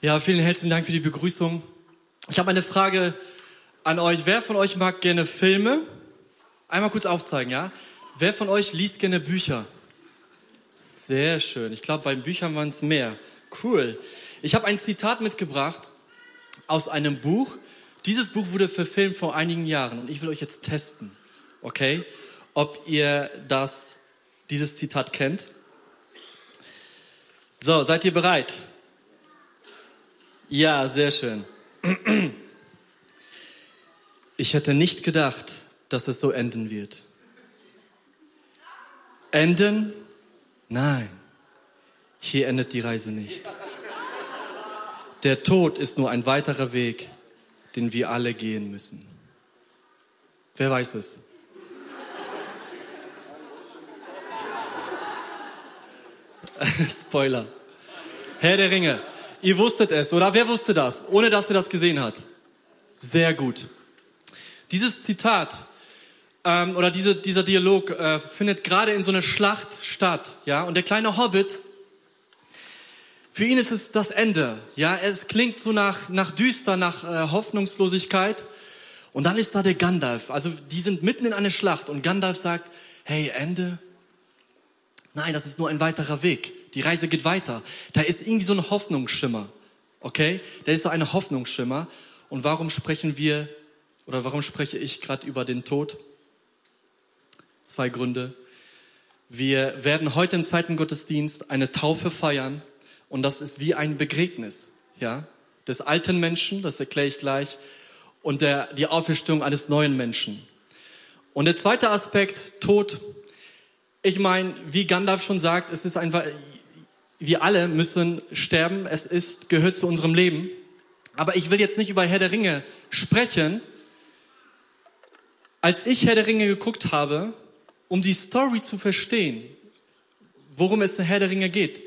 Ja, vielen herzlichen Dank für die Begrüßung. Ich habe eine Frage an euch. Wer von euch mag gerne Filme? Einmal kurz aufzeigen, ja? Wer von euch liest gerne Bücher? Sehr schön. Ich glaube, bei Büchern waren es mehr. Cool. Ich habe ein Zitat mitgebracht aus einem Buch. Dieses Buch wurde verfilmt vor einigen Jahren und ich will euch jetzt testen, okay? Ob ihr das, dieses Zitat kennt. So, seid ihr bereit? Ja, sehr schön. Ich hätte nicht gedacht, dass es so enden wird. Enden? Nein, hier endet die Reise nicht. Der Tod ist nur ein weiterer Weg, den wir alle gehen müssen. Wer weiß es? Spoiler. Herr der Ringe. Ihr wusstet es, oder? Wer wusste das, ohne dass er das gesehen hat? Sehr gut. Dieses Zitat ähm, oder diese, dieser Dialog äh, findet gerade in so einer Schlacht statt, ja. Und der kleine Hobbit, für ihn ist es das Ende, ja. Es klingt so nach nach düster, nach äh, Hoffnungslosigkeit. Und dann ist da der Gandalf. Also die sind mitten in einer Schlacht und Gandalf sagt: Hey, Ende? Nein, das ist nur ein weiterer Weg. Die Reise geht weiter. Da ist irgendwie so ein Hoffnungsschimmer. Okay? Da ist so eine Hoffnungsschimmer. Und warum sprechen wir oder warum spreche ich gerade über den Tod? Zwei Gründe. Wir werden heute im zweiten Gottesdienst eine Taufe feiern und das ist wie ein Begräbnis, ja, des alten Menschen, das erkläre ich gleich, und der, die Auferstehung eines neuen Menschen. Und der zweite Aspekt, Tod. Ich meine, wie Gandalf schon sagt, es ist einfach, wir alle müssen sterben. Es ist, gehört zu unserem Leben. Aber ich will jetzt nicht über Herr der Ringe sprechen. Als ich Herr der Ringe geguckt habe, um die Story zu verstehen, worum es in Herr der Ringe geht,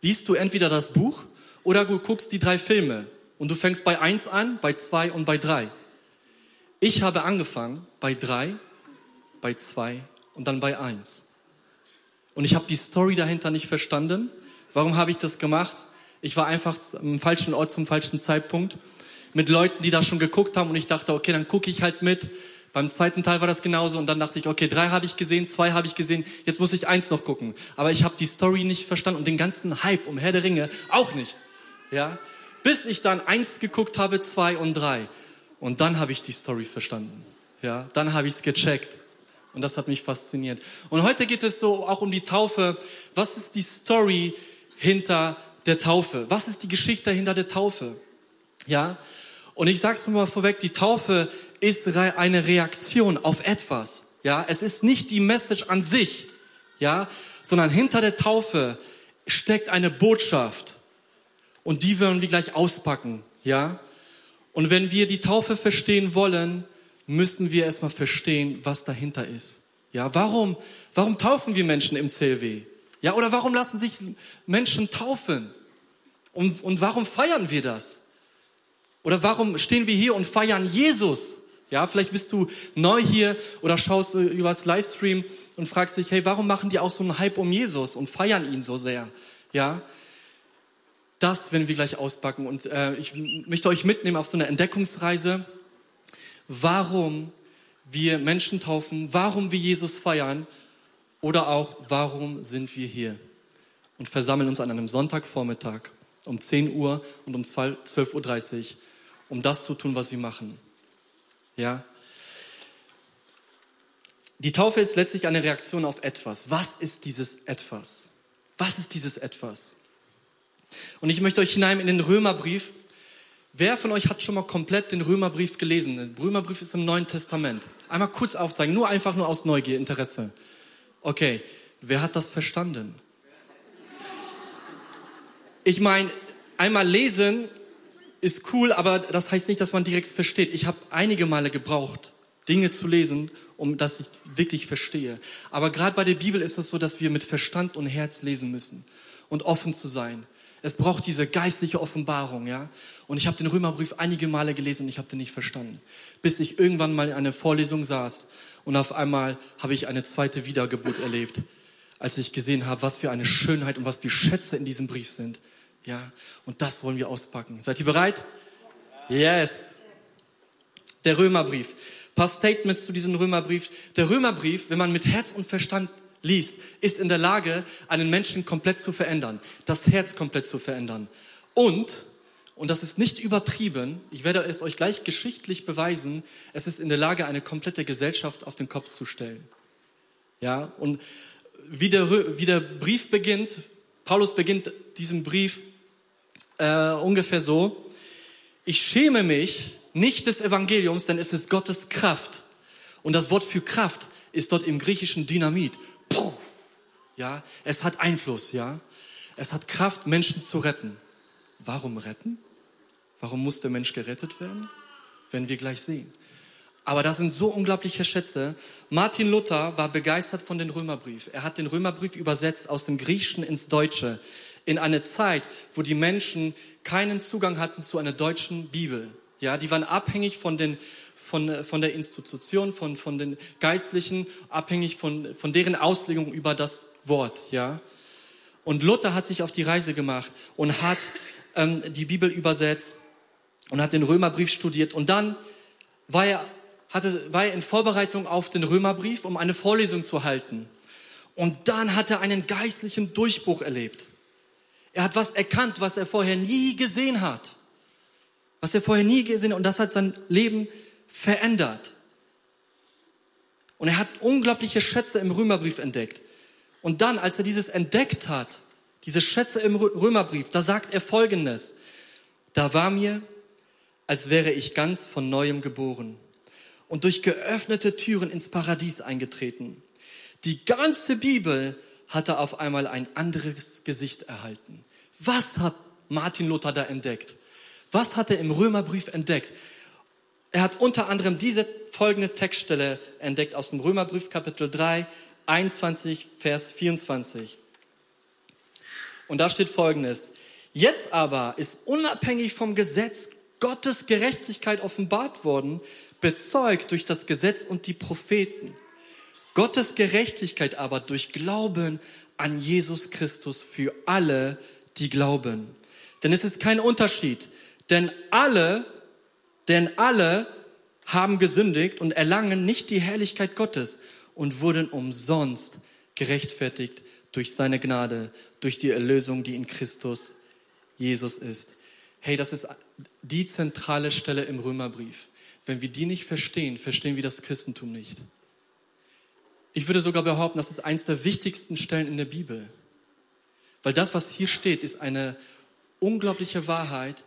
liest du entweder das Buch oder du guckst die drei Filme und du fängst bei eins an, bei zwei und bei drei. Ich habe angefangen bei drei, bei zwei und dann bei eins. Und ich habe die Story dahinter nicht verstanden Warum habe ich das gemacht? Ich war einfach am falschen Ort zum falschen Zeitpunkt mit Leuten, die da schon geguckt haben und ich dachte, okay, dann gucke ich halt mit. Beim zweiten Teil war das genauso und dann dachte ich, okay, drei habe ich gesehen, zwei habe ich gesehen, jetzt muss ich eins noch gucken. Aber ich habe die Story nicht verstanden und den ganzen Hype um Herr der Ringe auch nicht. Ja, bis ich dann eins geguckt habe, zwei und drei und dann habe ich die Story verstanden. Ja, dann habe ich es gecheckt. Und das hat mich fasziniert. Und heute geht es so auch um die Taufe. Was ist die Story, hinter der Taufe? Was ist die Geschichte hinter der Taufe? Ja? Und ich sag's nur mal vorweg, die Taufe ist eine Reaktion auf etwas. Ja? Es ist nicht die Message an sich, ja? Sondern hinter der Taufe steckt eine Botschaft. Und die werden wir gleich auspacken, ja? Und wenn wir die Taufe verstehen wollen, müssen wir erstmal verstehen, was dahinter ist. Ja, warum, warum taufen wir Menschen im CLW? Ja, oder warum lassen sich Menschen taufen? Und, und warum feiern wir das? Oder warum stehen wir hier und feiern Jesus? Ja, vielleicht bist du neu hier oder schaust über das Livestream und fragst dich, hey, warum machen die auch so einen Hype um Jesus und feiern ihn so sehr? Ja, das werden wir gleich auspacken und äh, ich möchte euch mitnehmen auf so eine Entdeckungsreise, warum wir Menschen taufen, warum wir Jesus feiern oder auch, warum sind wir hier? Und versammeln uns an einem Sonntagvormittag um 10 Uhr und um 12.30 Uhr, um das zu tun, was wir machen. Ja? Die Taufe ist letztlich eine Reaktion auf etwas. Was ist dieses etwas? Was ist dieses etwas? Und ich möchte euch hinein in den Römerbrief. Wer von euch hat schon mal komplett den Römerbrief gelesen? Der Römerbrief ist im Neuen Testament. Einmal kurz aufzeigen, nur einfach nur aus Neugier, Interesse. Okay, wer hat das verstanden? Ich meine, einmal lesen ist cool, aber das heißt nicht, dass man direkt versteht. Ich habe einige Male gebraucht, Dinge zu lesen, um dass ich wirklich verstehe. Aber gerade bei der Bibel ist es so, dass wir mit Verstand und Herz lesen müssen und offen zu sein. Es braucht diese geistliche Offenbarung, ja. Und ich habe den Römerbrief einige Male gelesen und ich habe den nicht verstanden, bis ich irgendwann mal in einer Vorlesung saß und auf einmal habe ich eine zweite Wiedergeburt erlebt, als ich gesehen habe, was für eine Schönheit und was für Schätze in diesem Brief sind. Ja, und das wollen wir auspacken. Seid ihr bereit? Yes. Der Römerbrief. Ein paar Statements zu diesem Römerbrief. Der Römerbrief, wenn man mit Herz und Verstand liest, ist in der Lage, einen Menschen komplett zu verändern, das Herz komplett zu verändern. Und, und das ist nicht übertrieben, ich werde es euch gleich geschichtlich beweisen, es ist in der Lage, eine komplette Gesellschaft auf den Kopf zu stellen. Ja, und wie der, wie der Brief beginnt, Paulus beginnt diesen Brief äh, ungefähr so, ich schäme mich nicht des Evangeliums, denn es ist Gottes Kraft. Und das Wort für Kraft ist dort im Griechischen Dynamit. Puh, ja, es hat Einfluss, ja. Es hat Kraft, Menschen zu retten. Warum retten? Warum muss der Mensch gerettet werden? Werden wir gleich sehen. Aber das sind so unglaubliche Schätze. Martin Luther war begeistert von dem Römerbrief. Er hat den Römerbrief übersetzt aus dem Griechischen ins Deutsche in eine Zeit, wo die Menschen keinen Zugang hatten zu einer deutschen Bibel. Ja, die waren abhängig von den von, von der Institution, von, von den Geistlichen, abhängig von, von deren Auslegung über das Wort, ja. Und Luther hat sich auf die Reise gemacht und hat ähm, die Bibel übersetzt und hat den Römerbrief studiert und dann war er hatte, war er in Vorbereitung auf den Römerbrief, um eine Vorlesung zu halten. Und dann hat er einen geistlichen Durchbruch erlebt. Er hat was erkannt, was er vorher nie gesehen hat. Was er vorher nie gesehen hat. Und das hat sein Leben verändert. Und er hat unglaubliche Schätze im Römerbrief entdeckt. Und dann, als er dieses entdeckt hat, diese Schätze im Römerbrief, da sagt er Folgendes. Da war mir, als wäre ich ganz von neuem geboren und durch geöffnete Türen ins Paradies eingetreten. Die ganze Bibel hatte auf einmal ein anderes Gesicht erhalten. Was hat Martin Luther da entdeckt? Was hat er im Römerbrief entdeckt? Er hat unter anderem diese folgende Textstelle entdeckt aus dem Römerbrief Kapitel 3, 21, Vers 24. Und da steht folgendes. Jetzt aber ist unabhängig vom Gesetz Gottes Gerechtigkeit offenbart worden, bezeugt durch das Gesetz und die Propheten. Gottes Gerechtigkeit aber durch Glauben an Jesus Christus für alle, die glauben. Denn es ist kein Unterschied, denn alle, denn alle haben gesündigt und erlangen nicht die Herrlichkeit Gottes und wurden umsonst gerechtfertigt durch seine Gnade, durch die Erlösung, die in Christus Jesus ist. Hey, das ist die zentrale Stelle im Römerbrief. Wenn wir die nicht verstehen, verstehen wir das Christentum nicht. Ich würde sogar behaupten, das ist eines der wichtigsten Stellen in der Bibel. Weil das, was hier steht, ist eine unglaubliche Wahrheit,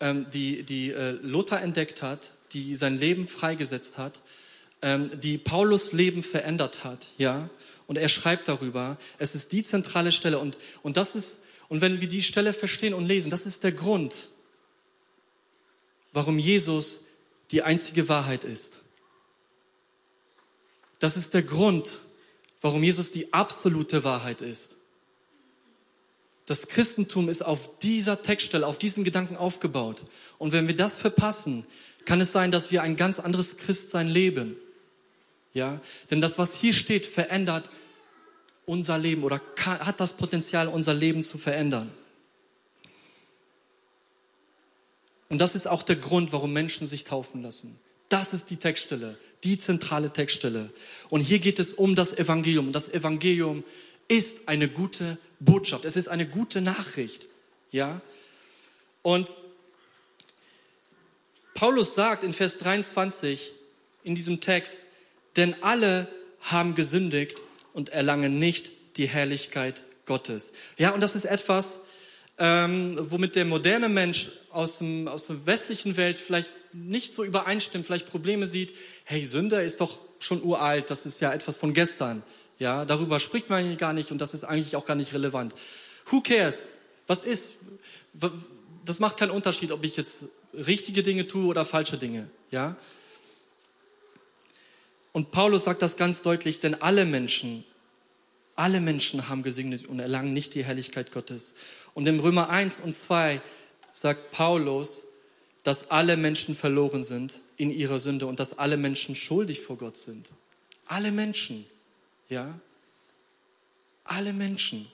ähm, die, die äh, Luther entdeckt hat, die sein Leben freigesetzt hat, ähm, die Paulus Leben verändert hat, ja. Und er schreibt darüber. Es ist die zentrale Stelle und, und das ist, und wenn wir die Stelle verstehen und lesen, das ist der Grund, warum Jesus die einzige Wahrheit ist. Das ist der Grund, warum Jesus die absolute Wahrheit ist. Das Christentum ist auf dieser Textstelle, auf diesen Gedanken aufgebaut. Und wenn wir das verpassen, kann es sein, dass wir ein ganz anderes Christsein leben. Ja, denn das, was hier steht, verändert unser Leben oder hat das Potenzial, unser Leben zu verändern. Und das ist auch der Grund, warum Menschen sich taufen lassen. Das ist die Textstelle, die zentrale Textstelle. Und hier geht es um das Evangelium. Das Evangelium ist eine gute Botschaft. Es ist eine gute Nachricht. Ja? Und Paulus sagt in Vers 23 in diesem Text, denn alle haben gesündigt und erlangen nicht die Herrlichkeit Gottes. Ja, und das ist etwas, ähm, womit der moderne Mensch aus, dem, aus der westlichen Welt vielleicht nicht so übereinstimmt, vielleicht Probleme sieht. Hey, Sünder ist doch schon uralt, das ist ja etwas von gestern. Ja, darüber spricht man gar nicht und das ist eigentlich auch gar nicht relevant. Who cares? Was ist? Das macht keinen Unterschied, ob ich jetzt richtige Dinge tue oder falsche Dinge. Ja? Und Paulus sagt das ganz deutlich, denn alle Menschen, alle Menschen haben gesegnet und erlangen nicht die Herrlichkeit Gottes. Und im Römer 1 und 2 sagt Paulus, dass alle Menschen verloren sind in ihrer Sünde und dass alle Menschen schuldig vor Gott sind. Alle Menschen, ja? Alle Menschen.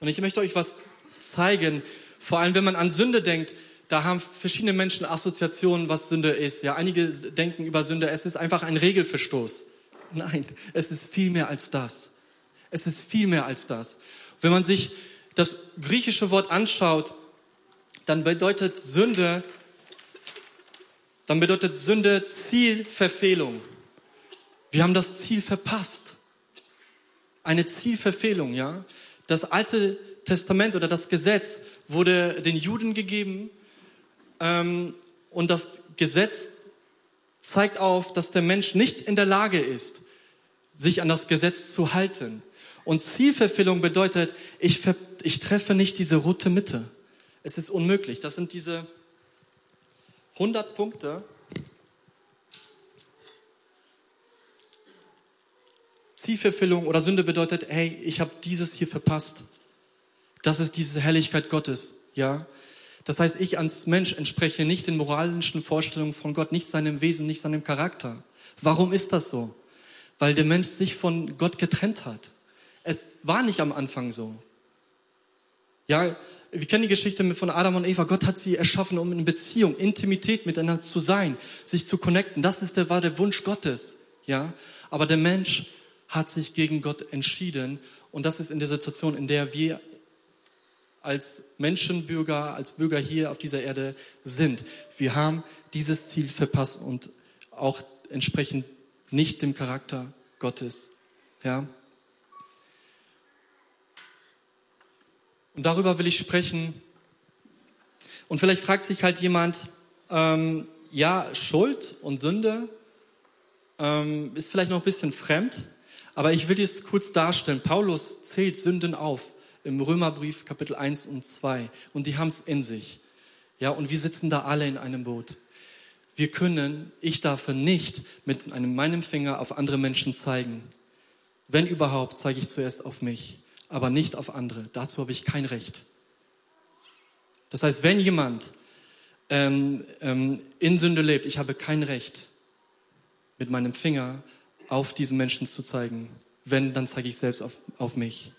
Und ich möchte euch was zeigen. Vor allem, wenn man an Sünde denkt, da haben verschiedene Menschen Assoziationen, was Sünde ist. Ja, einige denken über Sünde, es ist einfach ein Regelverstoß. Nein, es ist viel mehr als das. Es ist viel mehr als das. Wenn man sich das griechische Wort anschaut, dann bedeutet Sünde, dann bedeutet Sünde Zielverfehlung. Wir haben das Ziel verpasst. Eine Zielverfehlung, ja. Das Alte Testament oder das Gesetz wurde den Juden gegeben ähm, und das Gesetz zeigt auf, dass der Mensch nicht in der Lage ist, sich an das Gesetz zu halten. Und Zielverfehlung bedeutet, ich, ich treffe nicht diese rote Mitte. Es ist unmöglich. Das sind diese 100 Punkte. Zielverfehlung oder Sünde bedeutet, hey, ich habe dieses hier verpasst. Das ist diese Herrlichkeit Gottes, ja. Das heißt, ich als Mensch entspreche nicht den moralischen Vorstellungen von Gott, nicht seinem Wesen, nicht seinem Charakter. Warum ist das so? Weil der Mensch sich von Gott getrennt hat. Es war nicht am Anfang so. Ja, wir kennen die Geschichte von Adam und Eva. Gott hat sie erschaffen, um in Beziehung, Intimität miteinander zu sein, sich zu connecten. Das ist der, war der Wunsch Gottes. Ja, aber der Mensch hat sich gegen Gott entschieden. Und das ist in der Situation, in der wir als Menschenbürger, als Bürger hier auf dieser Erde sind. Wir haben dieses Ziel verpasst und auch entsprechend nicht dem Charakter Gottes. Ja. Und darüber will ich sprechen. Und vielleicht fragt sich halt jemand, ähm, ja, Schuld und Sünde ähm, ist vielleicht noch ein bisschen fremd, aber ich will es kurz darstellen. Paulus zählt Sünden auf im Römerbrief Kapitel 1 und 2 und die haben es in sich. Ja, und wir sitzen da alle in einem Boot. Wir können, ich darf nicht mit einem, meinem Finger auf andere Menschen zeigen. Wenn überhaupt, zeige ich zuerst auf mich aber nicht auf andere. Dazu habe ich kein Recht. Das heißt, wenn jemand ähm, ähm, in Sünde lebt, ich habe kein Recht, mit meinem Finger auf diesen Menschen zu zeigen. Wenn, dann zeige ich selbst auf, auf mich.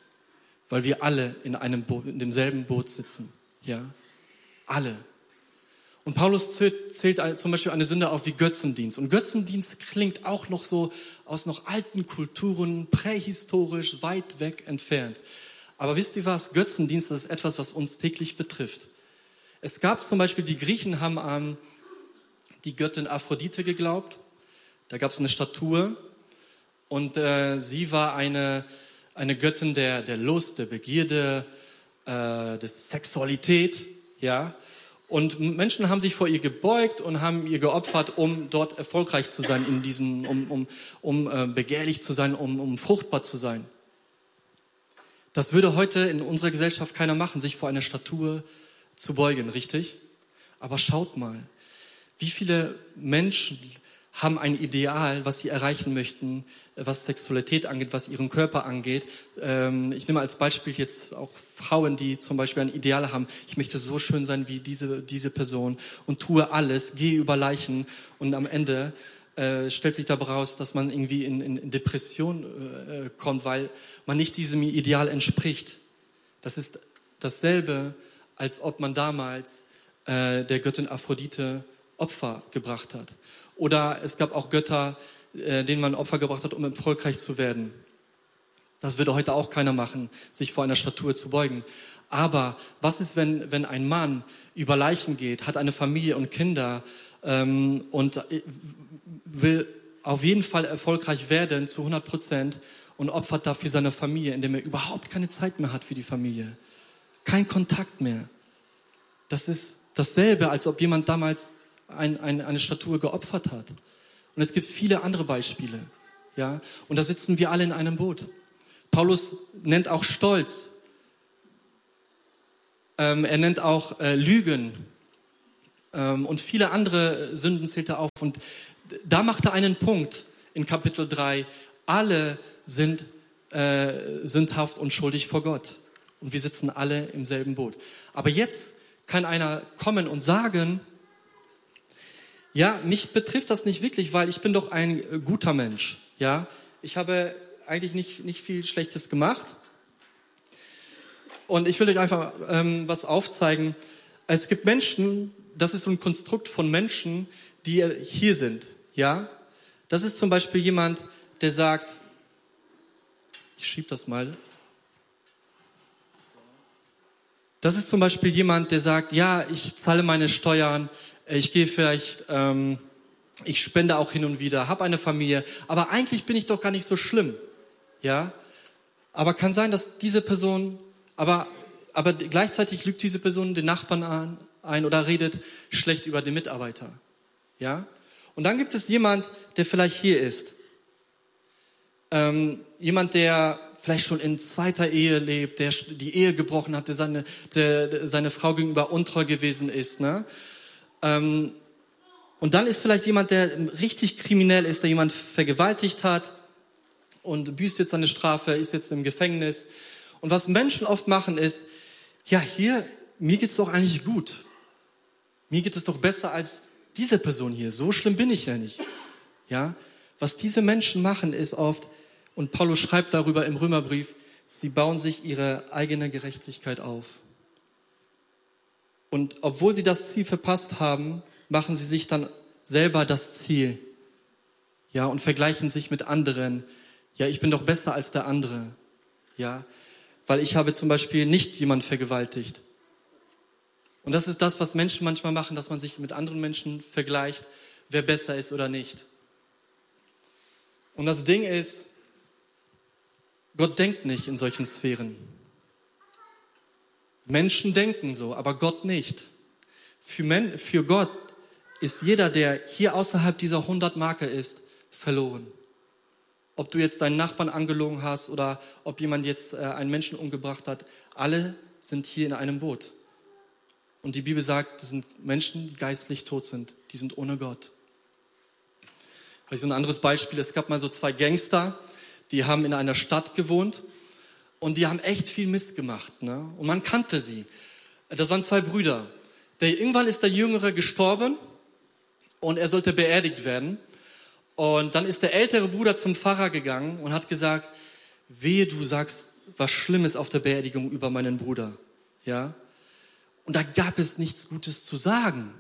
Weil wir alle in einem Boot, in demselben Boot sitzen. Ja? Alle. Und Paulus zählt zum Beispiel eine Sünde auf wie Götzendienst. Und Götzendienst klingt auch noch so aus noch alten Kulturen, prähistorisch, weit weg entfernt. Aber wisst ihr was? Götzendienst ist etwas, was uns täglich betrifft. Es gab zum Beispiel, die Griechen haben an die Göttin Aphrodite geglaubt. Da gab es eine Statue und äh, sie war eine, eine Göttin der, der Lust, der Begierde, äh, der Sexualität, ja. Und Menschen haben sich vor ihr gebeugt und haben ihr geopfert, um dort erfolgreich zu sein, in diesen, um, um, um äh, begehrlich zu sein, um, um fruchtbar zu sein. Das würde heute in unserer Gesellschaft keiner machen, sich vor einer Statue zu beugen, richtig? Aber schaut mal, wie viele Menschen haben ein Ideal, was sie erreichen möchten, was Sexualität angeht, was ihren Körper angeht. Ähm, ich nehme als Beispiel jetzt auch Frauen, die zum Beispiel ein Ideal haben. Ich möchte so schön sein wie diese, diese Person und tue alles, gehe über Leichen und am Ende äh, stellt sich dabei raus, dass man irgendwie in, in Depression äh, kommt, weil man nicht diesem Ideal entspricht. Das ist dasselbe, als ob man damals äh, der Göttin Aphrodite Opfer gebracht hat. Oder es gab auch Götter, äh, denen man Opfer gebracht hat, um erfolgreich zu werden. Das würde heute auch keiner machen, sich vor einer Statue zu beugen. Aber was ist, wenn, wenn ein Mann über Leichen geht, hat eine Familie und Kinder ähm, und äh, will auf jeden Fall erfolgreich werden zu 100 Prozent und opfert dafür seine Familie, indem er überhaupt keine Zeit mehr hat für die Familie. Kein Kontakt mehr. Das ist dasselbe, als ob jemand damals ein, ein, eine Statue geopfert hat. Und es gibt viele andere Beispiele. Ja? Und da sitzen wir alle in einem Boot. Paulus nennt auch Stolz. Ähm, er nennt auch äh, Lügen. Ähm, und viele andere Sünden zählt er auf. Und da macht er einen Punkt in Kapitel 3. Alle sind äh, sündhaft und schuldig vor Gott. Und wir sitzen alle im selben Boot. Aber jetzt kann einer kommen und sagen, ja, mich betrifft das nicht wirklich, weil ich bin doch ein äh, guter Mensch. Ja, ich habe eigentlich nicht, nicht viel Schlechtes gemacht. Und ich will euch einfach ähm, was aufzeigen. Es gibt Menschen, das ist so ein Konstrukt von Menschen, die hier sind. Ja, das ist zum Beispiel jemand, der sagt, ich schieb das mal. Das ist zum Beispiel jemand, der sagt, ja, ich zahle meine Steuern, ich gehe vielleicht, ähm, ich spende auch hin und wieder, habe eine Familie, aber eigentlich bin ich doch gar nicht so schlimm, ja. Aber kann sein, dass diese Person, aber aber gleichzeitig lügt diese Person den Nachbarn an, ein oder redet schlecht über den Mitarbeiter, ja. Und dann gibt es jemand, der vielleicht hier ist, ähm, jemand, der vielleicht schon in zweiter Ehe lebt, der die Ehe gebrochen hat, der seine, der, seine Frau gegenüber untreu gewesen ist. Ne? Ähm, und dann ist vielleicht jemand, der richtig kriminell ist, der jemand vergewaltigt hat und büßt jetzt seine Strafe, ist jetzt im Gefängnis. Und was Menschen oft machen ist, ja, hier, mir geht's doch eigentlich gut. Mir geht es doch besser als diese Person hier. So schlimm bin ich ja nicht. Ja, was diese Menschen machen ist oft, und Paulus schreibt darüber im Römerbrief, sie bauen sich ihre eigene Gerechtigkeit auf. Und obwohl sie das Ziel verpasst haben, machen sie sich dann selber das Ziel. Ja, und vergleichen sich mit anderen. Ja, ich bin doch besser als der andere. Ja, weil ich habe zum Beispiel nicht jemand vergewaltigt. Und das ist das, was Menschen manchmal machen, dass man sich mit anderen Menschen vergleicht, wer besser ist oder nicht. Und das Ding ist, Gott denkt nicht in solchen Sphären. Menschen denken so, aber Gott nicht. Für, Men für Gott ist jeder, der hier außerhalb dieser 100 Marke ist, verloren. Ob du jetzt deinen Nachbarn angelogen hast oder ob jemand jetzt äh, einen Menschen umgebracht hat, alle sind hier in einem Boot. Und die Bibel sagt, das sind Menschen, die geistlich tot sind. Die sind ohne Gott. Vielleicht so ein anderes Beispiel. Es gab mal so zwei Gangster, die haben in einer Stadt gewohnt und die haben echt viel Mist gemacht. Ne? Und man kannte sie. Das waren zwei Brüder. Der, irgendwann ist der Jüngere gestorben und er sollte beerdigt werden. Und dann ist der ältere Bruder zum Pfarrer gegangen und hat gesagt, wehe, du sagst was Schlimmes auf der Beerdigung über meinen Bruder. Ja? Und da gab es nichts Gutes zu sagen.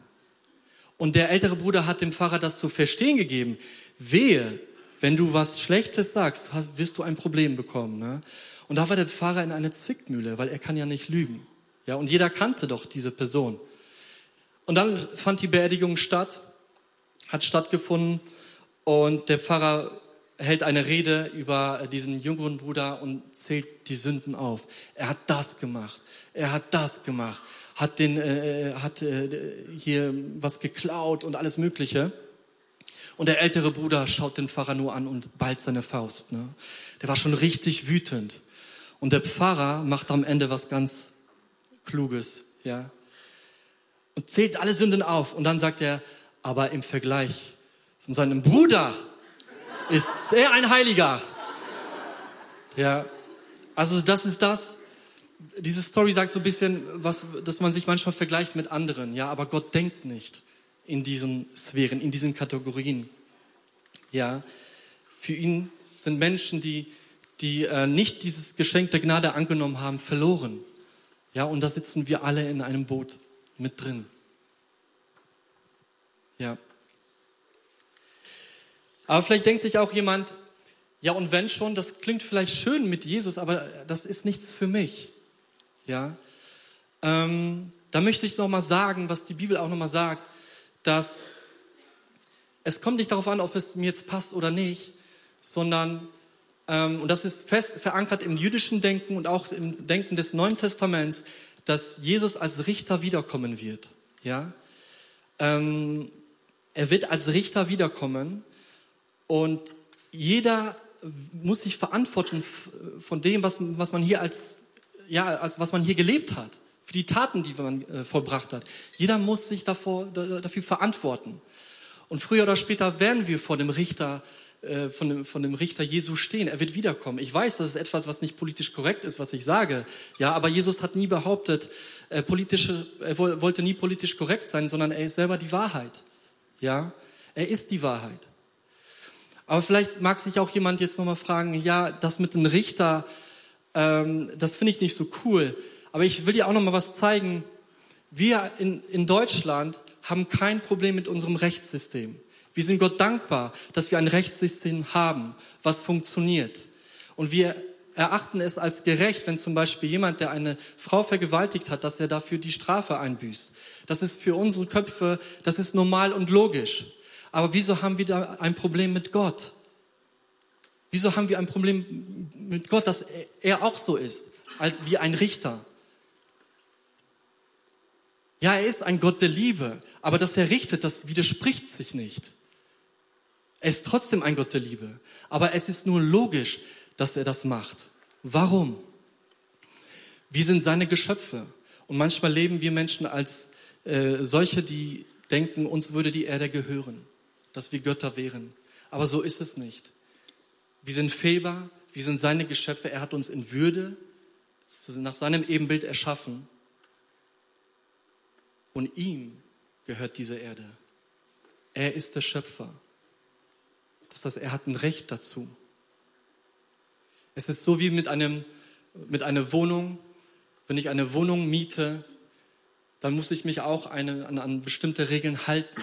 Und der ältere Bruder hat dem Pfarrer das zu verstehen gegeben. Wehe, wenn du was Schlechtes sagst, hast, wirst du ein Problem bekommen. Ne? Und da war der Pfarrer in einer Zwickmühle, weil er kann ja nicht lügen. Ja, und jeder kannte doch diese Person. Und dann fand die Beerdigung statt, hat stattgefunden und der Pfarrer hält eine Rede über diesen jüngeren Bruder und zählt die Sünden auf. Er hat das gemacht, er hat das gemacht, hat den, äh, hat äh, hier was geklaut und alles Mögliche. Und der ältere Bruder schaut den Pfarrer nur an und ballt seine Faust. Ne? Der war schon richtig wütend. Und der Pfarrer macht am Ende was ganz Kluges, ja. Und zählt alle Sünden auf. Und dann sagt er, aber im Vergleich von seinem Bruder ist er ein Heiliger. Ja. Also das ist das. Diese Story sagt so ein bisschen, was, dass man sich manchmal vergleicht mit anderen. Ja, aber Gott denkt nicht in diesen Sphären, in diesen Kategorien. Ja, für ihn sind Menschen, die, die äh, nicht dieses Geschenk der Gnade angenommen haben, verloren. Ja, und da sitzen wir alle in einem Boot mit drin. Ja. Aber vielleicht denkt sich auch jemand, ja, und wenn schon, das klingt vielleicht schön mit Jesus, aber das ist nichts für mich. Ja. Ähm, da möchte ich nochmal sagen, was die Bibel auch nochmal sagt dass es kommt nicht darauf an, ob es mir jetzt passt oder nicht, sondern, und das ist fest verankert im jüdischen Denken und auch im Denken des Neuen Testaments, dass Jesus als Richter wiederkommen wird. Ja? Ähm, er wird als Richter wiederkommen und jeder muss sich verantworten von dem, was, was man hier als, ja, als was man hier gelebt hat für die Taten, die man äh, vollbracht hat. Jeder muss sich davor, da, dafür verantworten. Und früher oder später werden wir vor dem Richter, äh, von, dem, von dem Richter Jesus stehen. Er wird wiederkommen. Ich weiß, das ist etwas, was nicht politisch korrekt ist, was ich sage. Ja, aber Jesus hat nie behauptet, äh, politische, er wollte nie politisch korrekt sein, sondern er ist selber die Wahrheit. Ja, er ist die Wahrheit. Aber vielleicht mag sich auch jemand jetzt nochmal fragen, ja, das mit dem Richter, ähm, das finde ich nicht so cool. Aber ich will dir auch noch mal was zeigen. Wir in, in Deutschland haben kein Problem mit unserem Rechtssystem. Wir sind Gott dankbar, dass wir ein Rechtssystem haben, was funktioniert. Und wir erachten es als gerecht, wenn zum Beispiel jemand, der eine Frau vergewaltigt hat, dass er dafür die Strafe einbüßt. Das ist für unsere Köpfe, das ist normal und logisch. Aber wieso haben wir da ein Problem mit Gott? Wieso haben wir ein Problem mit Gott, dass er auch so ist, als wie ein Richter? Ja, er ist ein Gott der Liebe, aber dass er richtet, das widerspricht sich nicht. Er ist trotzdem ein Gott der Liebe, aber es ist nur logisch, dass er das macht. Warum? Wir sind seine Geschöpfe und manchmal leben wir Menschen als äh, solche, die denken, uns würde die Erde gehören, dass wir Götter wären. Aber so ist es nicht. Wir sind fehlbar, wir sind seine Geschöpfe. Er hat uns in Würde nach seinem Ebenbild erschaffen. Und ihm gehört diese Erde. Er ist der Schöpfer. Das heißt, er hat ein Recht dazu. Es ist so wie mit, einem, mit einer Wohnung. Wenn ich eine Wohnung miete, dann muss ich mich auch eine, an, an bestimmte Regeln halten.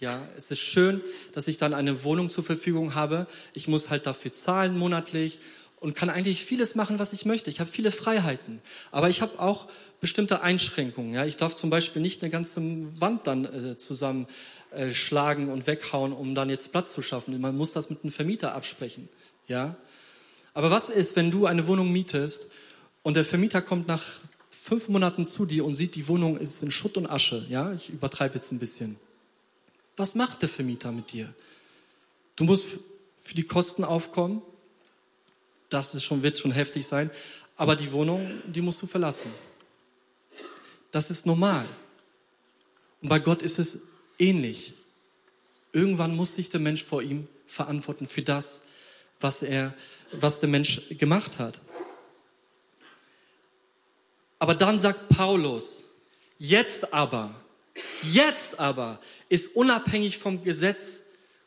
Ja, es ist schön, dass ich dann eine Wohnung zur Verfügung habe. Ich muss halt dafür zahlen monatlich und kann eigentlich vieles machen, was ich möchte. Ich habe viele Freiheiten, aber ich habe auch bestimmte Einschränkungen. Ja, ich darf zum Beispiel nicht eine ganze Wand dann äh, zusammenschlagen äh, und weghauen, um dann jetzt Platz zu schaffen. Man muss das mit einem Vermieter absprechen. Ja, aber was ist, wenn du eine Wohnung mietest und der Vermieter kommt nach fünf Monaten zu dir und sieht, die Wohnung ist in Schutt und Asche? Ja, ich übertreibe jetzt ein bisschen. Was macht der Vermieter mit dir? Du musst für die Kosten aufkommen. Das ist schon, wird schon heftig sein. Aber die Wohnung, die musst du verlassen. Das ist normal. Und bei Gott ist es ähnlich. Irgendwann muss sich der Mensch vor ihm verantworten für das, was er, was der Mensch gemacht hat. Aber dann sagt Paulus, jetzt aber, Jetzt aber ist unabhängig vom Gesetz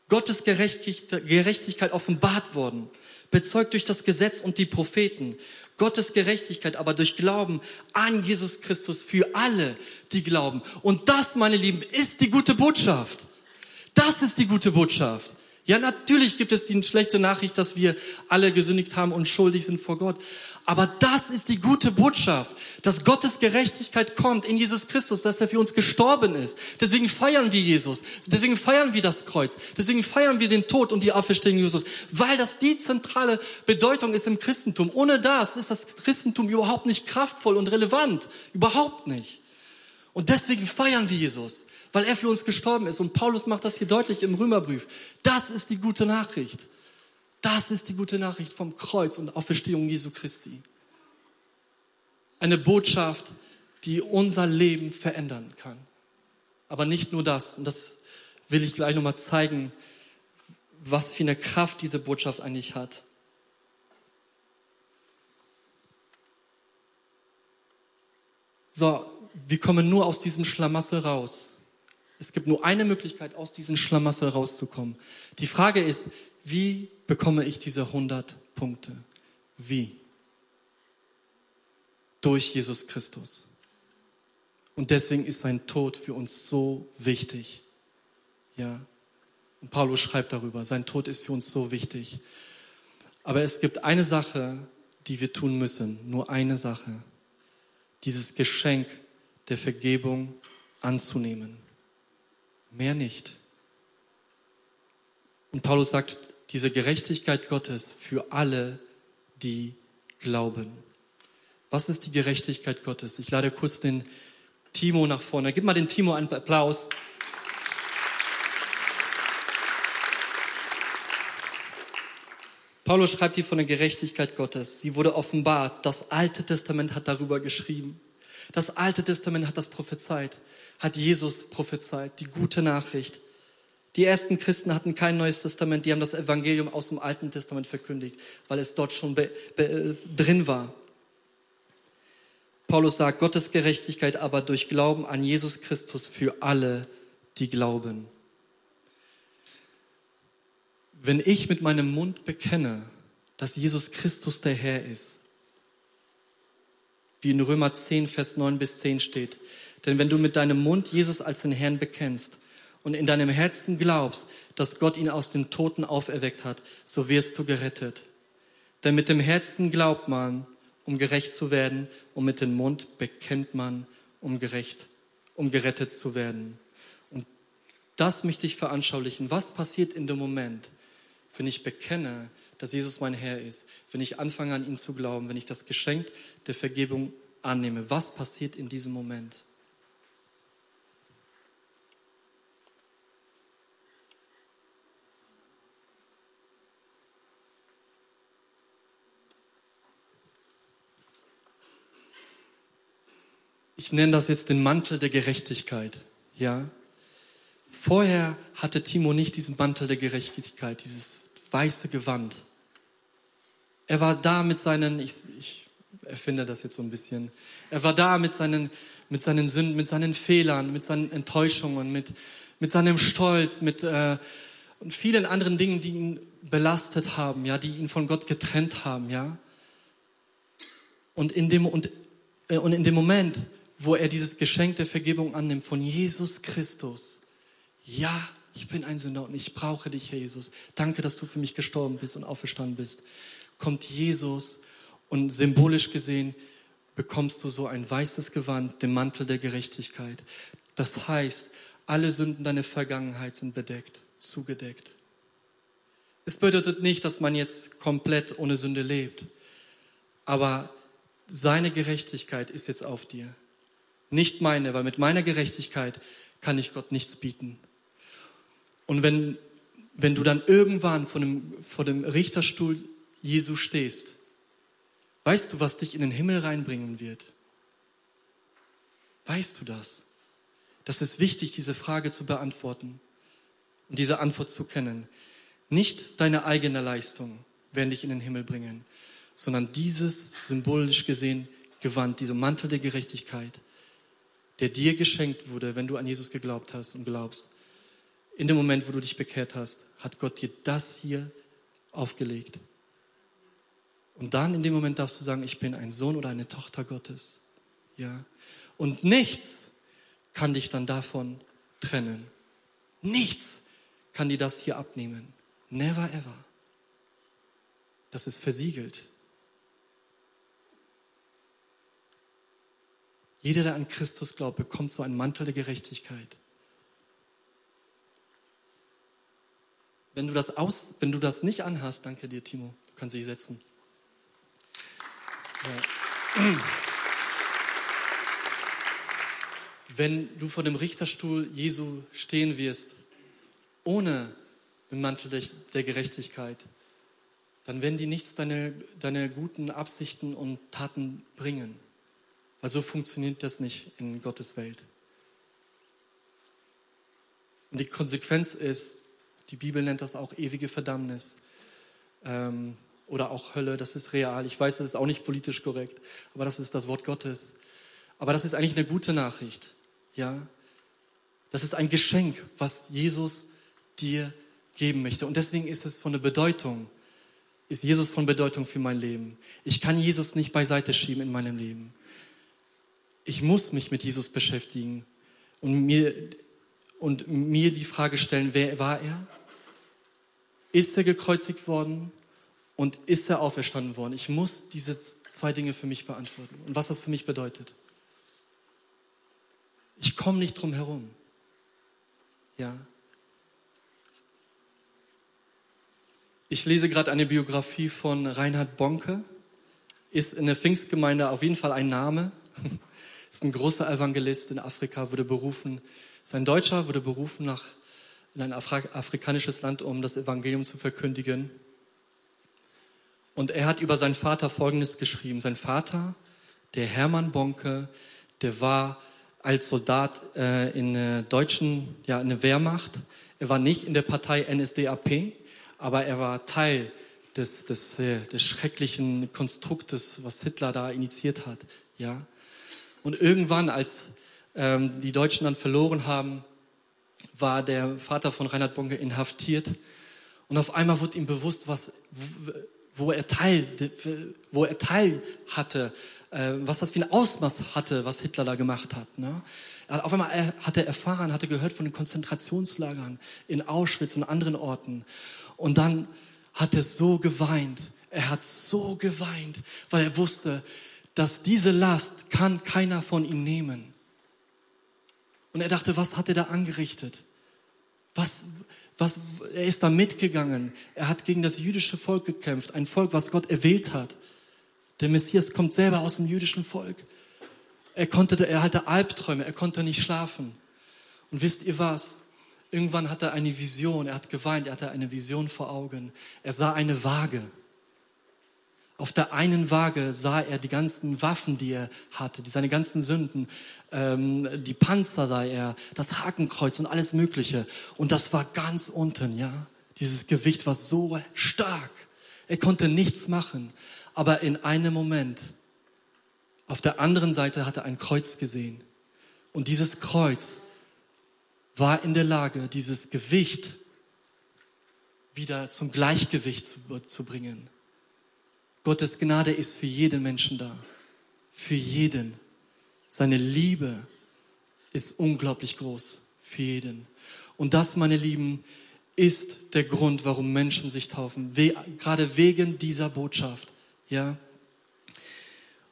Gottes Gerechtigkeit offenbart worden, bezeugt durch das Gesetz und die Propheten. Gottes Gerechtigkeit aber durch Glauben an Jesus Christus für alle, die glauben. Und das, meine Lieben, ist die gute Botschaft. Das ist die gute Botschaft. Ja, natürlich gibt es die schlechte Nachricht, dass wir alle gesündigt haben und schuldig sind vor Gott. Aber das ist die gute Botschaft, dass Gottes Gerechtigkeit kommt in Jesus Christus, dass er für uns gestorben ist. Deswegen feiern wir Jesus. Deswegen feiern wir das Kreuz. Deswegen feiern wir den Tod und die Auferstehung Jesus. Weil das die zentrale Bedeutung ist im Christentum. Ohne das ist das Christentum überhaupt nicht kraftvoll und relevant. Überhaupt nicht. Und deswegen feiern wir Jesus, weil er für uns gestorben ist. Und Paulus macht das hier deutlich im Römerbrief. Das ist die gute Nachricht. Das ist die gute Nachricht vom Kreuz und Auferstehung Jesu Christi. Eine Botschaft, die unser Leben verändern kann. Aber nicht nur das, und das will ich gleich nochmal zeigen, was für eine Kraft diese Botschaft eigentlich hat. So, wir kommen nur aus diesem Schlamassel raus. Es gibt nur eine Möglichkeit, aus diesem Schlamassel rauszukommen. Die Frage ist, wie bekomme ich diese 100 Punkte? Wie? Durch Jesus Christus. Und deswegen ist sein Tod für uns so wichtig. Ja. Und Paulus schreibt darüber, sein Tod ist für uns so wichtig. Aber es gibt eine Sache, die wir tun müssen, nur eine Sache. Dieses Geschenk der Vergebung anzunehmen. Mehr nicht. Und Paulus sagt, diese Gerechtigkeit Gottes für alle, die glauben. Was ist die Gerechtigkeit Gottes? Ich lade kurz den Timo nach vorne. Gib mal den Timo einen Applaus. Paulus schreibt hier von der Gerechtigkeit Gottes. Sie wurde offenbart. Das Alte Testament hat darüber geschrieben. Das Alte Testament hat das prophezeit, hat Jesus prophezeit, die gute Nachricht. Die ersten Christen hatten kein neues Testament, die haben das Evangelium aus dem Alten Testament verkündigt, weil es dort schon be, be, drin war. Paulus sagt, Gottes Gerechtigkeit aber durch Glauben an Jesus Christus für alle, die glauben. Wenn ich mit meinem Mund bekenne, dass Jesus Christus der Herr ist, wie in Römer 10, Vers 9 bis 10 steht. Denn wenn du mit deinem Mund Jesus als den Herrn bekennst und in deinem Herzen glaubst, dass Gott ihn aus den Toten auferweckt hat, so wirst du gerettet. Denn mit dem Herzen glaubt man, um gerecht zu werden, und mit dem Mund bekennt man, um gerecht, um gerettet zu werden. Und das möchte ich veranschaulichen. Was passiert in dem Moment, wenn ich bekenne, dass Jesus mein Herr ist, wenn ich anfange an ihn zu glauben, wenn ich das Geschenk der Vergebung annehme? Was passiert in diesem Moment? ich nenne das jetzt den Mantel der Gerechtigkeit. Ja. Vorher hatte Timo nicht diesen Mantel der Gerechtigkeit, dieses weiße Gewand. Er war da mit seinen, ich, ich erfinde das jetzt so ein bisschen, er war da mit seinen, mit seinen Sünden, mit seinen Fehlern, mit seinen Enttäuschungen, mit, mit seinem Stolz, mit äh, vielen anderen Dingen, die ihn belastet haben, ja, die ihn von Gott getrennt haben, ja. Und in dem, und, äh, und in dem Moment, wo er dieses Geschenk der Vergebung annimmt von Jesus Christus. Ja, ich bin ein Sünder und ich brauche dich, Herr Jesus. Danke, dass du für mich gestorben bist und auferstanden bist. Kommt Jesus und symbolisch gesehen bekommst du so ein weißes Gewand, den Mantel der Gerechtigkeit. Das heißt, alle Sünden deiner Vergangenheit sind bedeckt, zugedeckt. Es bedeutet nicht, dass man jetzt komplett ohne Sünde lebt, aber seine Gerechtigkeit ist jetzt auf dir nicht meine, weil mit meiner Gerechtigkeit kann ich Gott nichts bieten. Und wenn, wenn du dann irgendwann vor dem, vor dem Richterstuhl Jesu stehst, weißt du, was dich in den Himmel reinbringen wird? Weißt du das? Das ist wichtig, diese Frage zu beantworten und diese Antwort zu kennen. Nicht deine eigene Leistung werden dich in den Himmel bringen, sondern dieses symbolisch gesehen Gewand, dieser Mantel der Gerechtigkeit, der dir geschenkt wurde, wenn du an Jesus geglaubt hast und glaubst. In dem Moment, wo du dich bekehrt hast, hat Gott dir das hier aufgelegt. Und dann in dem Moment darfst du sagen, ich bin ein Sohn oder eine Tochter Gottes. Ja. Und nichts kann dich dann davon trennen. Nichts kann dir das hier abnehmen. Never ever. Das ist versiegelt. Jeder, der an Christus glaubt, bekommt so einen Mantel der Gerechtigkeit. Wenn du das, aus, wenn du das nicht anhast, danke dir, Timo, du kannst dich setzen. Ja. Wenn du vor dem Richterstuhl Jesu stehen wirst, ohne den Mantel der, Gerechtigkeit, dann werden die nichts deine, deine guten Absichten und Taten bringen. Weil so funktioniert das nicht in Gottes Welt. Und die Konsequenz ist, die Bibel nennt das auch ewige Verdammnis ähm, oder auch Hölle, das ist real. Ich weiß, das ist auch nicht politisch korrekt, aber das ist das Wort Gottes. Aber das ist eigentlich eine gute Nachricht, ja. Das ist ein Geschenk, was Jesus dir geben möchte. Und deswegen ist es von der Bedeutung, ist Jesus von Bedeutung für mein Leben. Ich kann Jesus nicht beiseite schieben in meinem Leben ich muss mich mit Jesus beschäftigen und mir, und mir die Frage stellen, wer war er? Ist er gekreuzigt worden und ist er auferstanden worden? Ich muss diese zwei Dinge für mich beantworten und was das für mich bedeutet. Ich komme nicht drum herum. Ja. Ich lese gerade eine Biografie von Reinhard Bonke. Ist in der Pfingstgemeinde auf jeden Fall ein Name. ist ein großer Evangelist in Afrika, wurde berufen, ist ein Deutscher, wurde berufen nach, in ein Afri afrikanisches Land, um das Evangelium zu verkündigen. Und er hat über seinen Vater Folgendes geschrieben. Sein Vater, der Hermann Bonke, der war als Soldat äh, in der deutschen, ja, in der Wehrmacht. Er war nicht in der Partei NSDAP, aber er war Teil des, des, äh, des schrecklichen Konstruktes, was Hitler da initiiert hat. Ja, und irgendwann, als ähm, die Deutschen dann verloren haben, war der Vater von Reinhard Bonke inhaftiert. Und auf einmal wurde ihm bewusst, was, wo er Teil, wo er Teil hatte, äh, was das für ein Ausmaß hatte, was Hitler da gemacht hat. Ne? Auf einmal hat er erfahren, hatte gehört von den Konzentrationslagern in Auschwitz und anderen Orten. Und dann hat er so geweint. Er hat so geweint, weil er wusste, dass diese Last kann keiner von ihm nehmen. Und er dachte, was hat er da angerichtet? Was, was, er ist da mitgegangen. Er hat gegen das jüdische Volk gekämpft, ein Volk, was Gott erwählt hat. Der Messias kommt selber aus dem jüdischen Volk. Er konnte, er hatte Albträume, er konnte nicht schlafen. Und wisst ihr was? Irgendwann hatte er eine Vision, er hat geweint, er hatte eine Vision vor Augen. Er sah eine Waage. Auf der einen Waage sah er die ganzen Waffen, die er hatte, seine ganzen Sünden, ähm, die Panzer sah er, das Hakenkreuz und alles Mögliche. Und das war ganz unten, ja. Dieses Gewicht war so stark. Er konnte nichts machen. Aber in einem Moment, auf der anderen Seite hat er ein Kreuz gesehen. Und dieses Kreuz war in der Lage, dieses Gewicht wieder zum Gleichgewicht zu, zu bringen. Gottes Gnade ist für jeden Menschen da. Für jeden. Seine Liebe ist unglaublich groß. Für jeden. Und das, meine Lieben, ist der Grund, warum Menschen sich taufen. We gerade wegen dieser Botschaft. Ja?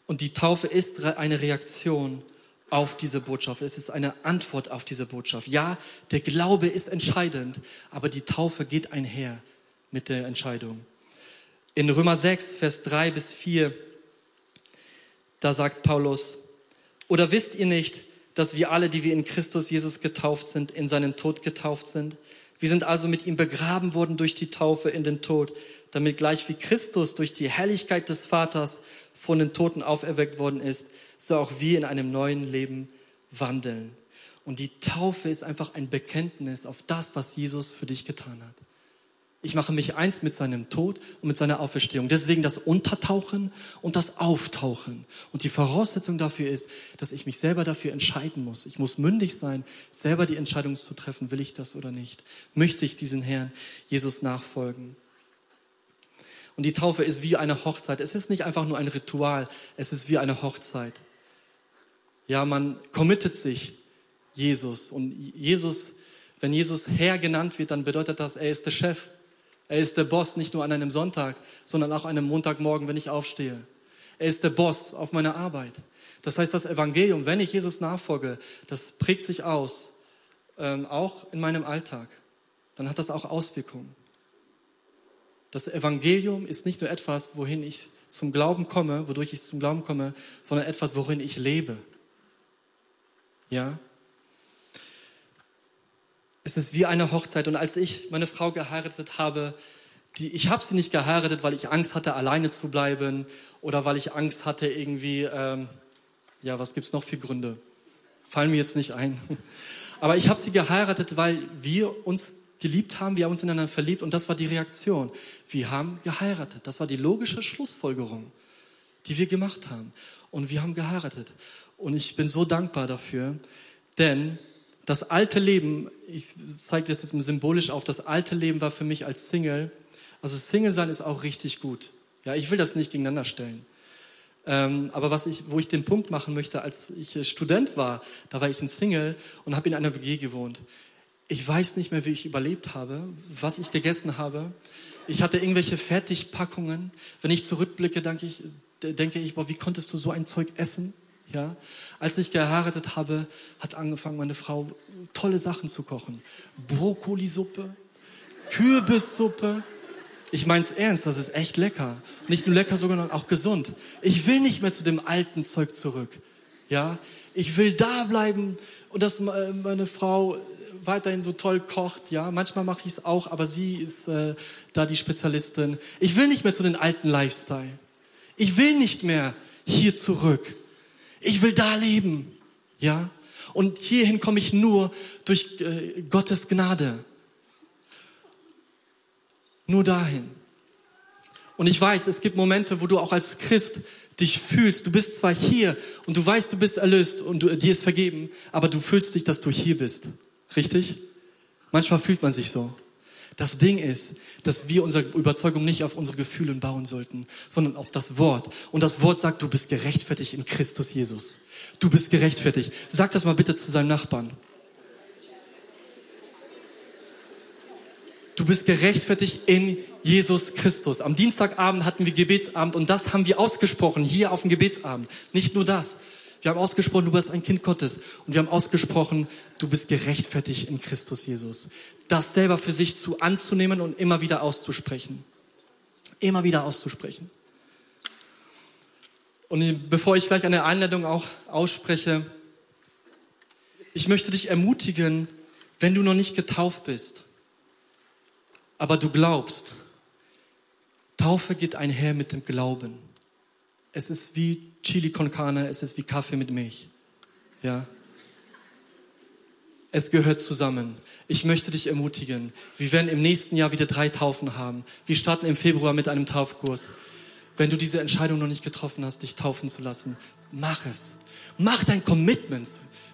Und die Taufe ist eine Reaktion auf diese Botschaft. Es ist eine Antwort auf diese Botschaft. Ja, der Glaube ist entscheidend, aber die Taufe geht einher mit der Entscheidung. In Römer 6, Vers 3 bis 4, da sagt Paulus, oder wisst ihr nicht, dass wir alle, die wir in Christus Jesus getauft sind, in seinen Tod getauft sind? Wir sind also mit ihm begraben worden durch die Taufe in den Tod, damit gleich wie Christus durch die Herrlichkeit des Vaters von den Toten auferweckt worden ist, so auch wir in einem neuen Leben wandeln. Und die Taufe ist einfach ein Bekenntnis auf das, was Jesus für dich getan hat. Ich mache mich eins mit seinem Tod und mit seiner Auferstehung. Deswegen das Untertauchen und das Auftauchen. Und die Voraussetzung dafür ist, dass ich mich selber dafür entscheiden muss. Ich muss mündig sein, selber die Entscheidung zu treffen, will ich das oder nicht. Möchte ich diesen Herrn Jesus nachfolgen? Und die Taufe ist wie eine Hochzeit. Es ist nicht einfach nur ein Ritual, es ist wie eine Hochzeit. Ja, man committet sich Jesus. Und Jesus, wenn Jesus Herr genannt wird, dann bedeutet das, er ist der Chef. Er ist der Boss nicht nur an einem Sonntag, sondern auch an einem Montagmorgen, wenn ich aufstehe. Er ist der Boss auf meiner Arbeit. Das heißt, das Evangelium, wenn ich Jesus nachfolge, das prägt sich aus, ähm, auch in meinem Alltag. Dann hat das auch Auswirkungen. Das Evangelium ist nicht nur etwas, wohin ich zum Glauben komme, wodurch ich zum Glauben komme, sondern etwas, worin ich lebe. Ja? Es ist wie eine Hochzeit. Und als ich meine Frau geheiratet habe, die, ich habe sie nicht geheiratet, weil ich Angst hatte, alleine zu bleiben oder weil ich Angst hatte, irgendwie, ähm, ja, was gibt's noch für Gründe? Fallen mir jetzt nicht ein. Aber ich habe sie geheiratet, weil wir uns geliebt haben, wir haben uns ineinander verliebt und das war die Reaktion. Wir haben geheiratet. Das war die logische Schlussfolgerung, die wir gemacht haben. Und wir haben geheiratet. Und ich bin so dankbar dafür, denn das alte Leben, ich zeige das jetzt symbolisch auf, das alte Leben war für mich als Single, also Single sein ist auch richtig gut. Ja, ich will das nicht gegeneinander stellen. Ähm, aber was ich, wo ich den Punkt machen möchte, als ich Student war, da war ich ein Single und habe in einer WG gewohnt. Ich weiß nicht mehr, wie ich überlebt habe, was ich gegessen habe. Ich hatte irgendwelche Fertigpackungen. Wenn ich zurückblicke, denke ich, denke ich, boah, wie konntest du so ein Zeug essen? Ja, als ich geheiratet habe, hat angefangen meine Frau tolle Sachen zu kochen. Brokkolisuppe, Kürbissuppe. Ich mein's ernst, das ist echt lecker. Nicht nur lecker, sondern auch gesund. Ich will nicht mehr zu dem alten Zeug zurück. Ja, ich will da bleiben und dass meine Frau weiterhin so toll kocht. Ja, manchmal mache ich es auch, aber sie ist äh, da die Spezialistin. Ich will nicht mehr zu den alten Lifestyle. Ich will nicht mehr hier zurück. Ich will da leben. Ja? Und hierhin komme ich nur durch äh, Gottes Gnade. Nur dahin. Und ich weiß, es gibt Momente, wo du auch als Christ dich fühlst. Du bist zwar hier und du weißt, du bist erlöst und du, dir ist vergeben, aber du fühlst dich, dass du hier bist. Richtig? Manchmal fühlt man sich so. Das Ding ist, dass wir unsere Überzeugung nicht auf unsere Gefühle bauen sollten, sondern auf das Wort. Und das Wort sagt, du bist gerechtfertigt in Christus Jesus. Du bist gerechtfertigt. Sag das mal bitte zu seinem Nachbarn. Du bist gerechtfertigt in Jesus Christus. Am Dienstagabend hatten wir Gebetsabend und das haben wir ausgesprochen hier auf dem Gebetsabend. Nicht nur das. Wir haben ausgesprochen, du bist ein Kind Gottes. Und wir haben ausgesprochen, du bist gerechtfertigt in Christus Jesus. Das selber für sich zu anzunehmen und immer wieder auszusprechen. Immer wieder auszusprechen. Und bevor ich gleich eine Einladung auch ausspreche, ich möchte dich ermutigen, wenn du noch nicht getauft bist, aber du glaubst. Taufe geht einher mit dem Glauben. Es ist wie Chili con Carne, es ist wie Kaffee mit Milch. Ja. Es gehört zusammen. Ich möchte dich ermutigen. Wir werden im nächsten Jahr wieder drei Taufen haben. Wir starten im Februar mit einem Taufkurs. Wenn du diese Entscheidung noch nicht getroffen hast, dich taufen zu lassen, mach es. Mach dein Commitment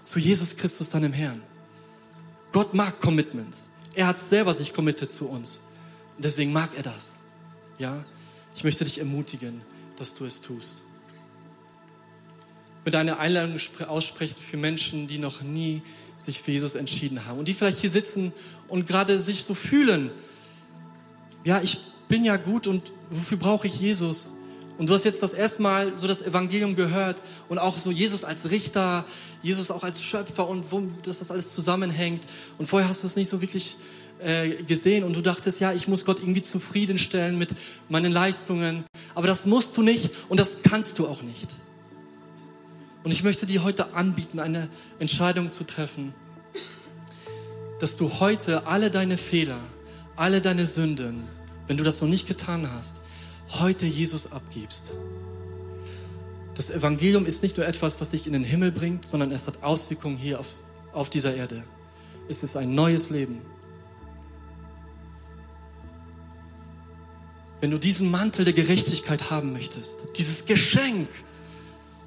zu Jesus Christus, deinem Herrn. Gott mag Commitments. Er hat selber sich committed zu uns. Und deswegen mag er das. Ja? Ich möchte dich ermutigen, dass du es tust. Mit einer Einladung aussprechen für Menschen, die noch nie sich für Jesus entschieden haben und die vielleicht hier sitzen und gerade sich so fühlen. Ja, ich bin ja gut und wofür brauche ich Jesus? Und du hast jetzt das erste Mal so das Evangelium gehört und auch so Jesus als Richter, Jesus auch als Schöpfer und wo, dass das alles zusammenhängt. Und vorher hast du es nicht so wirklich äh, gesehen und du dachtest, ja, ich muss Gott irgendwie zufriedenstellen mit meinen Leistungen. Aber das musst du nicht und das kannst du auch nicht. Und ich möchte dir heute anbieten, eine Entscheidung zu treffen, dass du heute alle deine Fehler, alle deine Sünden, wenn du das noch nicht getan hast, heute Jesus abgibst. Das Evangelium ist nicht nur etwas, was dich in den Himmel bringt, sondern es hat Auswirkungen hier auf, auf dieser Erde. Es ist ein neues Leben. Wenn du diesen Mantel der Gerechtigkeit haben möchtest, dieses Geschenk,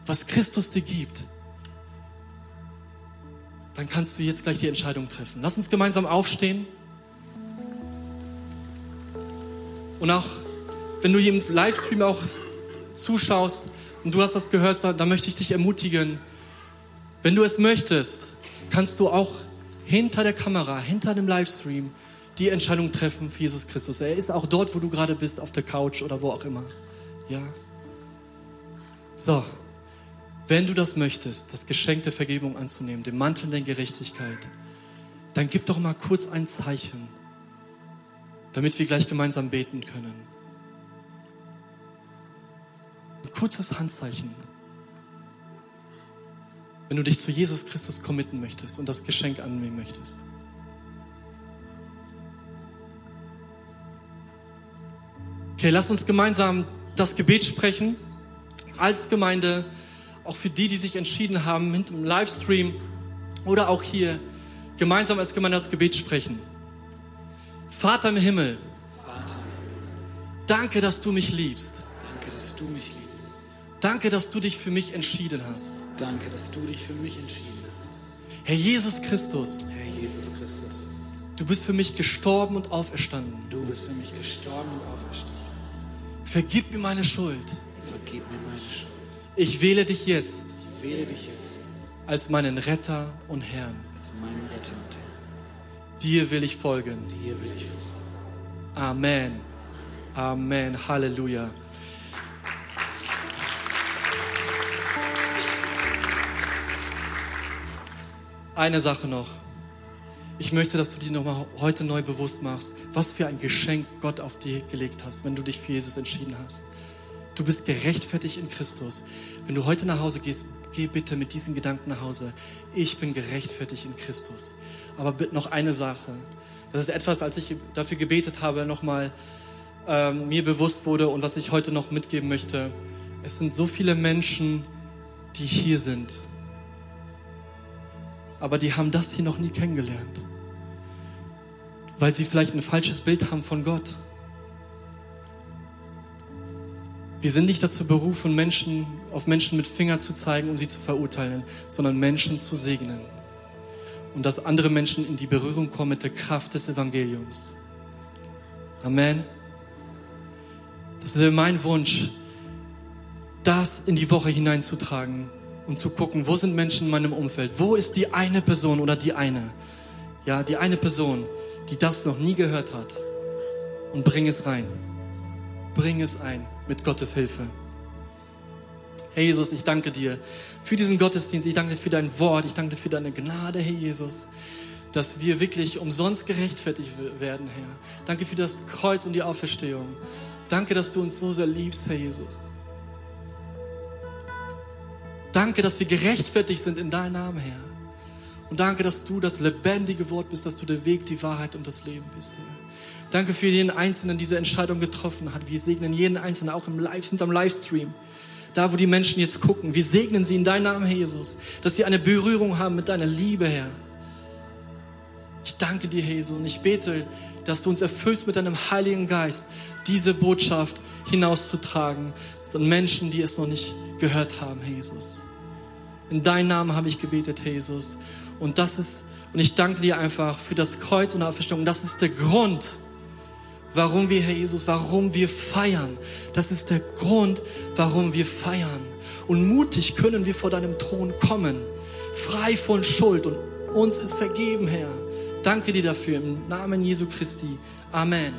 was Christus dir gibt, dann kannst du jetzt gleich die Entscheidung treffen. Lass uns gemeinsam aufstehen. Und auch wenn du hier im Livestream auch zuschaust und du hast das gehört, dann möchte ich dich ermutigen, wenn du es möchtest, kannst du auch hinter der Kamera, hinter dem Livestream die Entscheidung treffen für Jesus Christus. Er ist auch dort, wo du gerade bist, auf der Couch oder wo auch immer. Ja. So. Wenn du das möchtest, das Geschenk der Vergebung anzunehmen, den Mantel der Gerechtigkeit, dann gib doch mal kurz ein Zeichen, damit wir gleich gemeinsam beten können. Ein kurzes Handzeichen. Wenn du dich zu Jesus Christus committen möchtest und das Geschenk annehmen möchtest. Okay, lass uns gemeinsam das Gebet sprechen. Als Gemeinde, auch für die, die sich entschieden haben, mit dem Livestream oder auch hier, gemeinsam als Gemeinde das Gebet sprechen. Vater im Himmel, Vater. danke, dass du mich liebst. Danke, dass du mich liebst. Danke, dass du dich für mich entschieden hast. Danke, dass du dich für mich entschieden hast. Herr Jesus Christus. Herr Jesus Christus. Du bist für mich gestorben und auferstanden. Du bist für mich gestorben und auferstanden. Vergib mir meine Schuld. Vergib mir meine Schuld. Ich wähle dich jetzt. Als meinen Retter und Herrn. Dir will ich folgen. Amen. Amen. Halleluja. Eine Sache noch. Ich möchte, dass du dir nochmal heute neu bewusst machst, was für ein Geschenk Gott auf dir gelegt hast, wenn du dich für Jesus entschieden hast. Du bist gerechtfertigt in Christus. Wenn du heute nach Hause gehst, geh bitte mit diesen Gedanken nach Hause. Ich bin gerechtfertigt in Christus. Aber noch eine Sache. Das ist etwas, als ich dafür gebetet habe, nochmal ähm, mir bewusst wurde und was ich heute noch mitgeben möchte. Es sind so viele Menschen, die hier sind aber die haben das hier noch nie kennengelernt, weil sie vielleicht ein falsches Bild haben von Gott. Wir sind nicht dazu berufen, Menschen auf Menschen mit Finger zu zeigen und sie zu verurteilen, sondern Menschen zu segnen. Und dass andere Menschen in die Berührung kommen mit der Kraft des Evangeliums. Amen. Das wäre mein Wunsch, das in die Woche hineinzutragen und zu gucken, wo sind Menschen in meinem Umfeld? Wo ist die eine Person oder die eine? Ja, die eine Person, die das noch nie gehört hat. Und bring es rein. Bring es ein mit Gottes Hilfe. Herr Jesus, ich danke dir für diesen Gottesdienst. Ich danke dir für dein Wort. Ich danke dir für deine Gnade, Herr Jesus, dass wir wirklich umsonst gerechtfertigt werden, Herr. Danke für das Kreuz und die Auferstehung. Danke, dass du uns so sehr liebst, Herr Jesus. Danke, dass wir gerechtfertigt sind in deinem Namen, Herr. Und danke, dass du das lebendige Wort bist, dass du der Weg, die Wahrheit und das Leben bist, Herr. Danke für jeden Einzelnen, der diese Entscheidung getroffen hat. Wir segnen jeden Einzelnen auch im Live, hinterm Livestream. Da, wo die Menschen jetzt gucken. Wir segnen sie in deinem Namen, Herr Jesus. Dass sie eine Berührung haben mit deiner Liebe, Herr. Ich danke dir, Jesus. Und ich bete, dass du uns erfüllst mit deinem Heiligen Geist, diese Botschaft hinauszutragen. zu Menschen, die es noch nicht gehört haben, Herr Jesus. In deinem Namen habe ich gebetet, Herr Jesus. Und das ist, und ich danke dir einfach für das Kreuz und die Auferstehung. Das ist der Grund, warum wir, Herr Jesus, warum wir feiern. Das ist der Grund, warum wir feiern. Und mutig können wir vor deinem Thron kommen, frei von Schuld. Und uns ist vergeben, Herr. Danke dir dafür im Namen Jesu Christi. Amen.